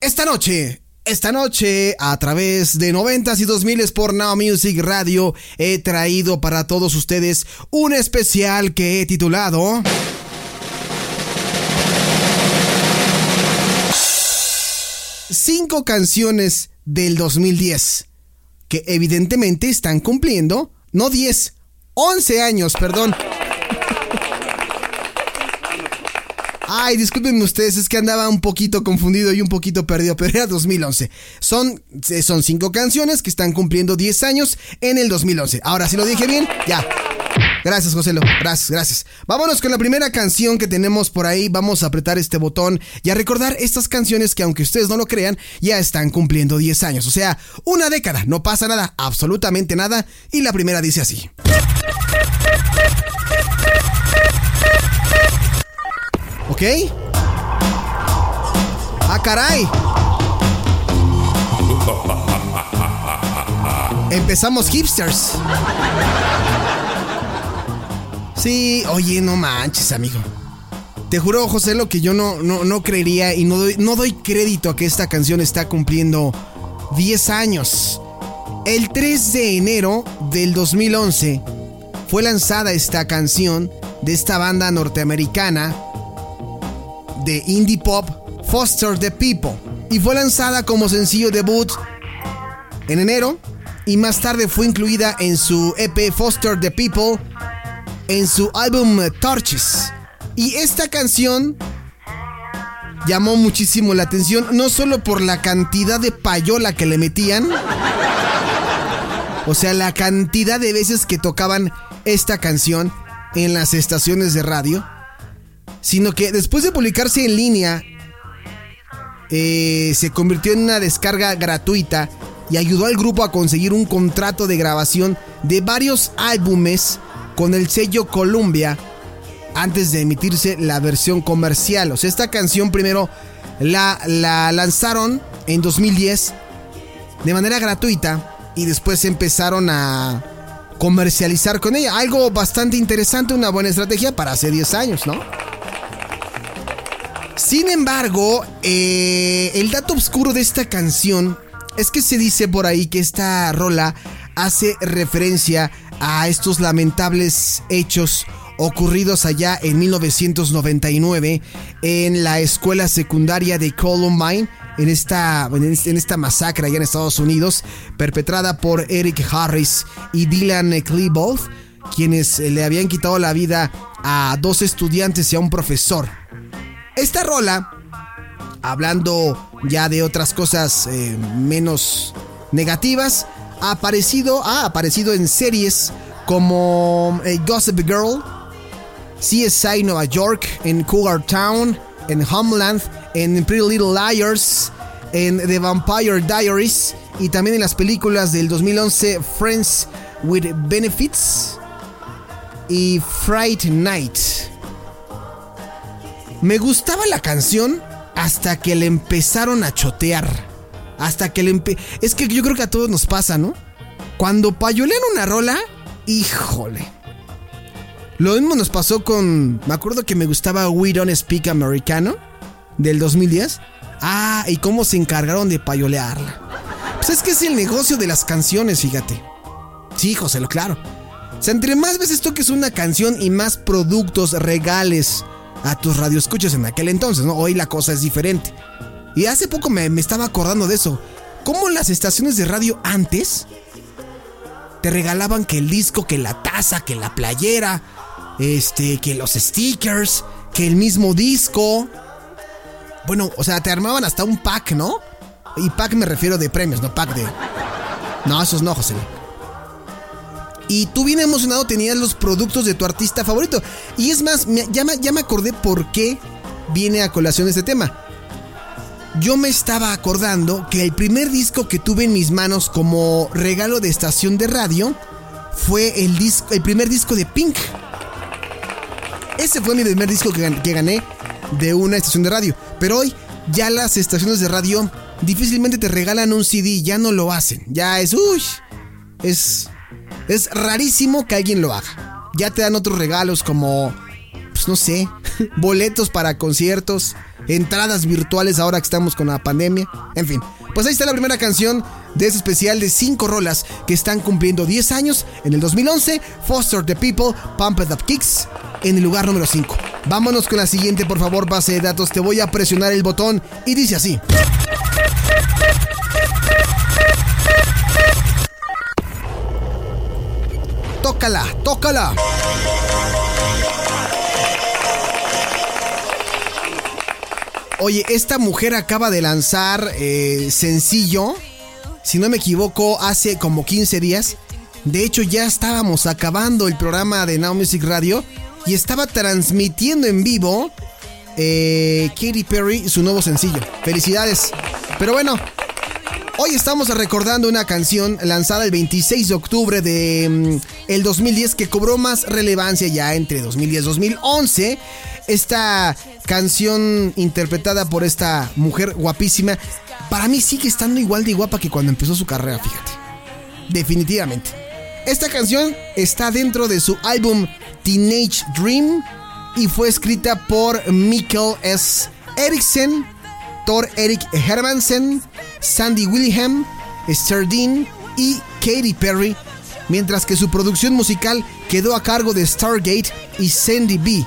Esta noche, esta noche, a través de 90s y 2000 por Now Music Radio, he traído para todos ustedes un especial que he titulado. Cinco canciones del 2010 que evidentemente están cumpliendo, no 10, 11 años, perdón. Ay, discúlpenme ustedes, es que andaba un poquito confundido y un poquito perdido, pero era 2011. Son, eh, son cinco canciones que están cumpliendo 10 años en el 2011. Ahora, si lo dije bien, ya. Gracias, Joselo. Gracias, gracias. Vámonos con la primera canción que tenemos por ahí. Vamos a apretar este botón y a recordar estas canciones que, aunque ustedes no lo crean, ya están cumpliendo 10 años. O sea, una década. No pasa nada, absolutamente nada. Y la primera dice así. ¿Ok? ¡Ah, caray! Empezamos hipsters. Sí, oye, no manches, amigo. Te juro, José, lo que yo no, no, no creería y no doy, no doy crédito a que esta canción está cumpliendo 10 años. El 3 de enero del 2011 fue lanzada esta canción de esta banda norteamericana de indie pop Foster the People y fue lanzada como sencillo debut en enero y más tarde fue incluida en su EP Foster the People en su álbum Torches. Y esta canción llamó muchísimo la atención, no solo por la cantidad de payola que le metían, o sea, la cantidad de veces que tocaban esta canción en las estaciones de radio, sino que después de publicarse en línea, eh, se convirtió en una descarga gratuita y ayudó al grupo a conseguir un contrato de grabación de varios álbumes con el sello Columbia antes de emitirse la versión comercial. O sea, esta canción primero la, la lanzaron en 2010 de manera gratuita y después empezaron a comercializar con ella. Algo bastante interesante, una buena estrategia para hace 10 años, ¿no? Sin embargo, eh, el dato oscuro de esta canción es que se dice por ahí que esta rola hace referencia a estos lamentables hechos ocurridos allá en 1999 en la escuela secundaria de Columbine, en esta, en esta masacre allá en Estados Unidos, perpetrada por Eric Harris y Dylan Klebold, quienes le habían quitado la vida a dos estudiantes y a un profesor. Esta rola, hablando ya de otras cosas eh, menos negativas, ha aparecido, ha aparecido en series como eh, Gossip Girl, CSI Nueva York, en Cougar Town, en Homeland, en Pretty Little Liars, en The Vampire Diaries y también en las películas del 2011 Friends with Benefits y Fright Night. Me gustaba la canción hasta que le empezaron a chotear. Hasta que le empe... Es que yo creo que a todos nos pasa, ¿no? Cuando payolean una rola, híjole. Lo mismo nos pasó con. Me acuerdo que me gustaba We Don't Speak Americano del 2010. Ah, y cómo se encargaron de payolearla. Pues es que es el negocio de las canciones, fíjate. Sí, José, lo claro. O sea, entre más veces toques una canción y más productos regales a tus radioescuchas en aquel entonces, ¿no? Hoy la cosa es diferente. Y hace poco me, me estaba acordando de eso. ¿Cómo las estaciones de radio antes te regalaban que el disco, que la taza, que la playera, este, que los stickers, que el mismo disco. Bueno, o sea, te armaban hasta un pack, ¿no? Y pack me refiero de premios, no pack de. No, esos no, José. Y tú bien emocionado tenías los productos de tu artista favorito. Y es más, ya, me, ya me acordé por qué viene a colación este tema. yo me estaba acordando que el primer disco que tuve en mis manos como regalo de estación de radio fue el, disco, el primer disco de Pink. Ese fue mi primer disco que, que gané de una estación de radio. Pero hoy ya las estaciones de radio difícilmente te regalan un CD, ya no lo hacen. Ya es, uy, es, es rarísimo que alguien lo haga. Ya te dan otros regalos como, pues no sé, boletos para conciertos, entradas virtuales ahora que estamos con la pandemia, en fin. Pues ahí está la primera canción de ese especial de 5 rolas que están cumpliendo 10 años. En el 2011, Foster the People, Pumped Up Kicks, en el lugar número 5. Vámonos con la siguiente, por favor, base de datos. Te voy a presionar el botón y dice así. Tócala, tócala. Oye, esta mujer acaba de lanzar eh, sencillo, si no me equivoco, hace como 15 días. De hecho, ya estábamos acabando el programa de Now Music Radio y estaba transmitiendo en vivo eh, Katy Perry su nuevo sencillo. Felicidades. Pero bueno, hoy estamos recordando una canción lanzada el 26 de octubre de mm, el 2010 que cobró más relevancia ya entre 2010 y 2011 esta canción interpretada por esta mujer guapísima, para mí sigue estando igual de guapa que cuando empezó su carrera, fíjate. Definitivamente. Esta canción está dentro de su álbum Teenage Dream y fue escrita por Mikkel S. Eriksen, Thor Erik Hermansen, Sandy Wilhelm, Dean y Katy Perry, mientras que su producción musical quedó a cargo de Stargate y Sandy B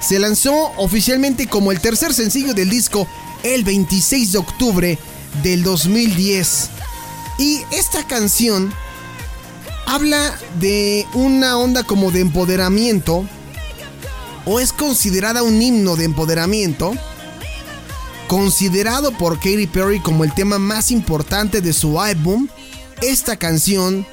se lanzó oficialmente como el tercer sencillo del disco el 26 de octubre del 2010. Y esta canción habla de una onda como de empoderamiento, o es considerada un himno de empoderamiento, considerado por Katy Perry como el tema más importante de su álbum. Esta canción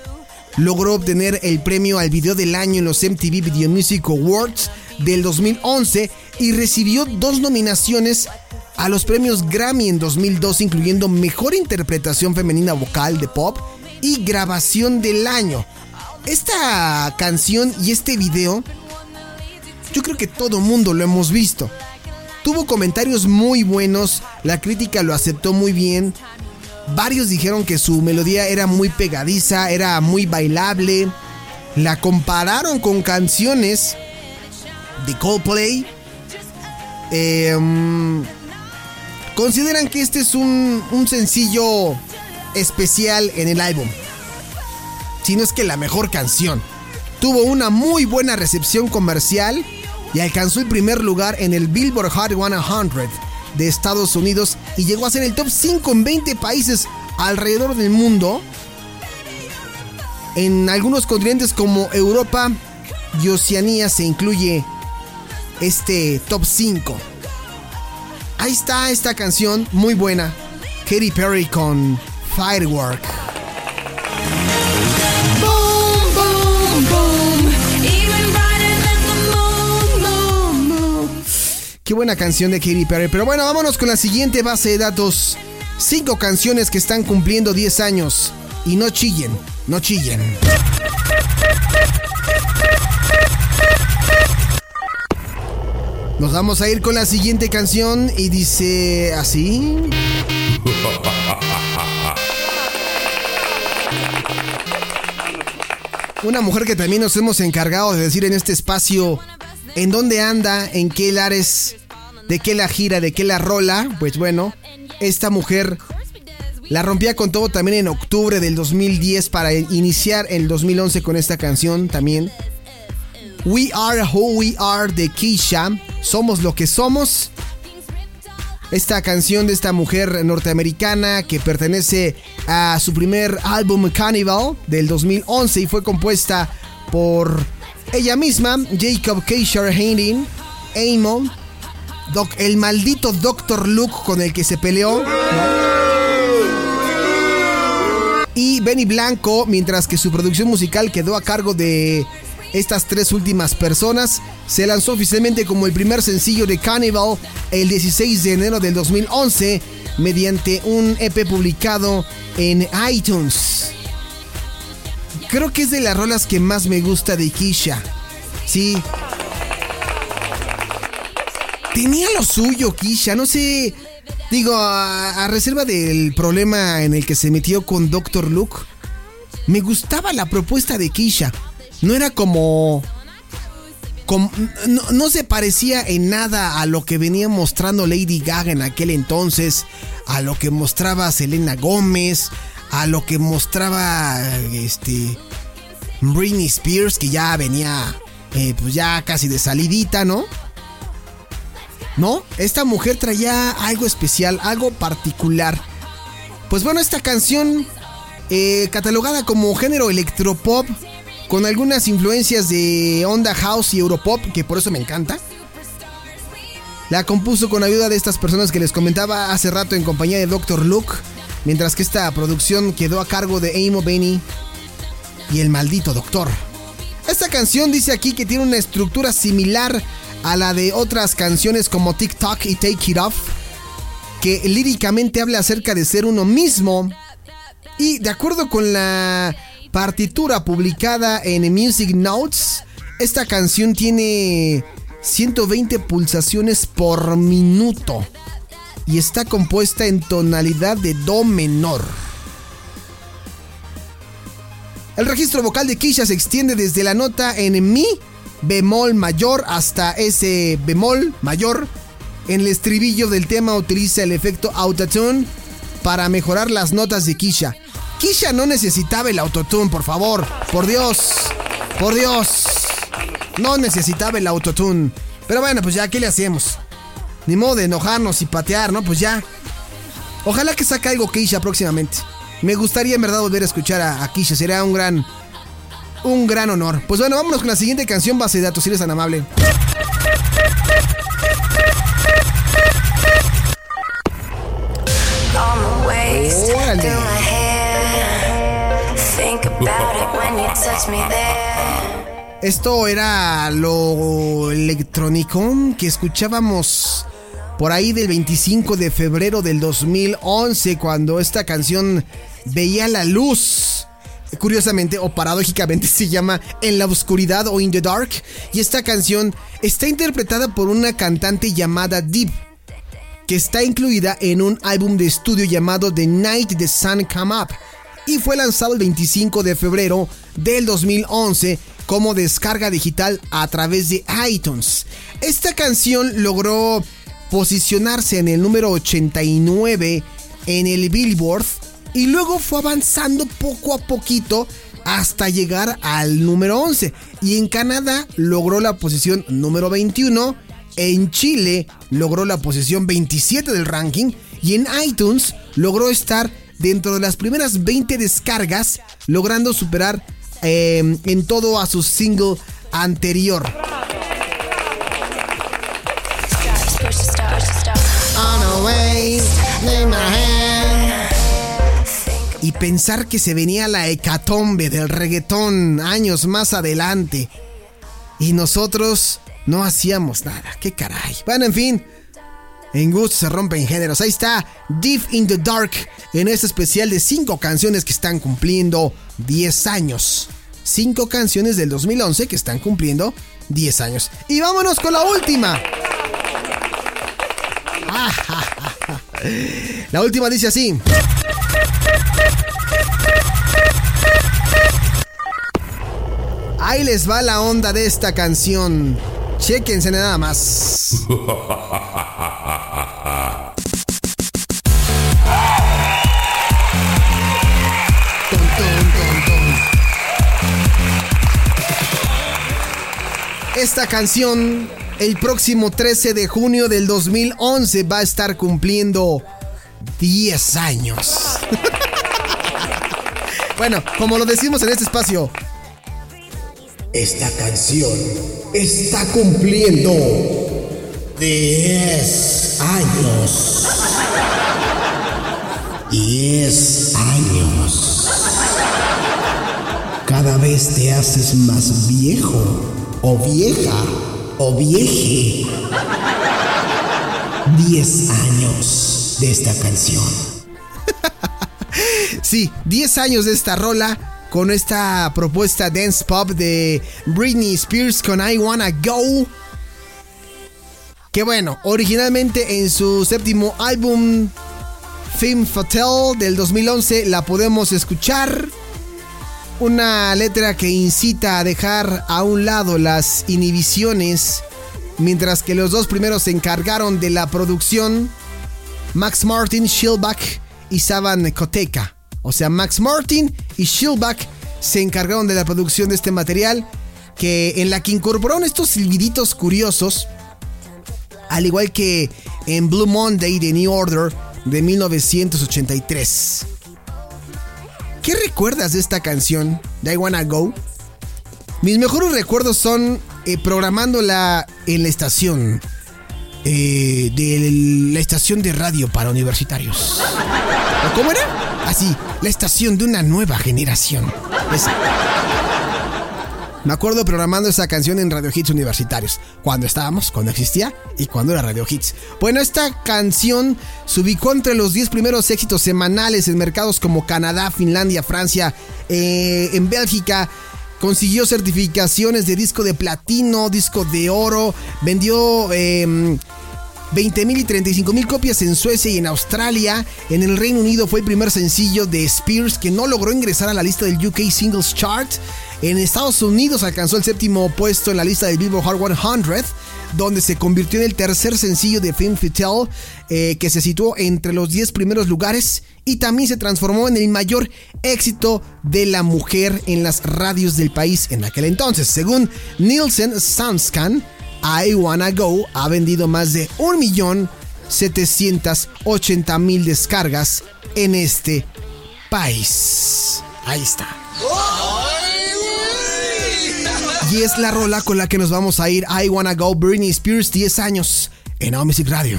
logró obtener el premio al video del año en los MTV Video Music Awards del 2011 y recibió dos nominaciones a los premios Grammy en 2002, incluyendo Mejor Interpretación Femenina Vocal de Pop y Grabación del Año. Esta canción y este video, yo creo que todo mundo lo hemos visto. Tuvo comentarios muy buenos, la crítica lo aceptó muy bien. Varios dijeron que su melodía era muy pegadiza, era muy bailable. La compararon con canciones de Coldplay. Em, consideran que este es un, un sencillo especial en el álbum. Si no es que la mejor canción. Tuvo una muy buena recepción comercial y alcanzó el primer lugar en el Billboard Hot 100 de Estados Unidos y llegó a ser el top 5 en 20 países alrededor del mundo. En algunos continentes como Europa y Oceanía se incluye este top 5. Ahí está esta canción muy buena. Katy Perry con Firework. Qué buena canción de Katy Perry. Pero bueno, vámonos con la siguiente base de datos. Cinco canciones que están cumpliendo 10 años. Y no chillen, no chillen. Nos vamos a ir con la siguiente canción y dice así. Una mujer que también nos hemos encargado de decir en este espacio en dónde anda, en qué lares, de qué la gira, de qué la rola. Pues bueno, esta mujer la rompía con todo también en octubre del 2010 para iniciar el 2011 con esta canción también. We Are Who We Are de Keisha. Somos lo que somos. Esta canción de esta mujer norteamericana que pertenece a su primer álbum Cannibal del 2011 y fue compuesta por ella misma, Jacob Keisha Hayden, Amon, el maldito Dr. Luke con el que se peleó. Y Benny Blanco, mientras que su producción musical quedó a cargo de estas tres últimas personas. Se lanzó oficialmente como el primer sencillo de Cannibal el 16 de enero del 2011 mediante un EP publicado en iTunes. Creo que es de las rolas que más me gusta de Kisha. Sí. Tenía lo suyo, Kisha. No sé. Digo, a, reserva del problema en el que se metió con Dr. Luke, me gustaba la propuesta de Kisha. No era como. no, se parecía en nada a lo que venía mostrando Lady Gaga en aquel entonces, a lo que mostraba Selena Gómez, a lo que mostraba este Britney Spears, que ya venía eh, pues ya casi de salidita, ¿no? ¿No? Esta mujer traía algo especial, algo particular. Pues bueno, esta canción, eh, catalogada como género electropop, con algunas influencias de onda house y europop, que por eso me encanta. La compuso con ayuda de estas personas que les comentaba hace rato en compañía de Dr. Luke, mientras que esta producción quedó a cargo de Amo Benny y el maldito doctor. Esta canción dice aquí que tiene una estructura similar a la de otras canciones como TikTok y Take It Off, que líricamente habla acerca de ser uno mismo. Y de acuerdo con la partitura publicada en Music Notes, esta canción tiene 120 pulsaciones por minuto y está compuesta en tonalidad de Do menor. El registro vocal de Kisha se extiende desde la nota en Mi bemol mayor hasta ese bemol mayor. En el estribillo del tema utiliza el efecto autotune para mejorar las notas de Kisha. Kisha no necesitaba el autotune, por favor. Por Dios. Por Dios. No necesitaba el autotune. Pero bueno, pues ya, ¿qué le hacemos? Ni modo de enojarnos y patear, ¿no? Pues ya. Ojalá que saque algo Kisha próximamente. Me gustaría en verdad volver a escuchar a, a Kisha. Sería un gran, un gran honor. Pues bueno, vámonos con la siguiente canción base de datos, si eres tan amable. Esto era lo electrónico que escuchábamos por ahí del 25 de febrero del 2011 cuando esta canción veía la luz. Curiosamente o paradójicamente se llama En la oscuridad o In the Dark y esta canción está interpretada por una cantante llamada Deep que está incluida en un álbum de estudio llamado The Night the Sun Come Up y fue lanzado el 25 de febrero del 2011 como descarga digital a través de iTunes. Esta canción logró posicionarse en el número 89 en el Billboard y luego fue avanzando poco a poquito hasta llegar al número 11. Y en Canadá logró la posición número 21, en Chile logró la posición 27 del ranking y en iTunes logró estar dentro de las primeras 20 descargas, logrando superar em, en todo a su single anterior. Y pensar que se venía la hecatombe del reggaetón años más adelante. Y nosotros no hacíamos nada. ¡Qué caray! Bueno, en fin. En gusto se rompen géneros. Ahí está Deep in the Dark en este especial de 5 canciones que están cumpliendo 10 años. 5 canciones del 2011 que están cumpliendo 10 años. Y vámonos con la última. La última dice así. Ahí les va la onda de esta canción. Chequense nada más. Esta canción el próximo 13 de junio del 2011 va a estar cumpliendo 10 años. bueno, como lo decimos en este espacio, esta canción está cumpliendo 10 años. 10 años. Cada vez te haces más viejo o vieja o vieje. 10 años de esta canción. sí, 10 años de esta rola con esta propuesta dance pop de Britney Spears con I Wanna Go. Que bueno, originalmente en su séptimo álbum Femme Fatale del 2011 la podemos escuchar. Una letra que incita a dejar a un lado las inhibiciones, mientras que los dos primeros se encargaron de la producción, Max Martin, Shilbach y Saban Koteka. O sea, Max Martin y Shilbach se encargaron de la producción de este material, que en la que incorporaron estos silbiditos curiosos, al igual que en Blue Monday de New Order de 1983. ¿Qué recuerdas de esta canción, de I Wanna Go? Mis mejores recuerdos son eh, programándola en la estación. Eh, de la estación de radio para universitarios. cómo era? Así, la estación de una nueva generación. Me acuerdo programando esa canción en Radio Hits Universitarios, cuando estábamos, cuando existía y cuando era Radio Hits. Bueno, esta canción se ubicó entre los 10 primeros éxitos semanales en mercados como Canadá, Finlandia, Francia, eh, en Bélgica. Consiguió certificaciones de disco de platino, disco de oro, vendió... Eh, 20.000 y 35.000 copias en Suecia y en Australia. En el Reino Unido fue el primer sencillo de Spears que no logró ingresar a la lista del UK Singles Chart. En Estados Unidos alcanzó el séptimo puesto en la lista del Billboard Hot 100, donde se convirtió en el tercer sencillo de Femme Fatale, eh, que se situó entre los 10 primeros lugares y también se transformó en el mayor éxito de la mujer en las radios del país en aquel entonces. Según Nielsen Soundscan, I Wanna Go ha vendido más de 1.780.000 descargas en este país. Ahí está. Y es la rola con la que nos vamos a ir. I Wanna Go Britney Spears 10 años en All Radio.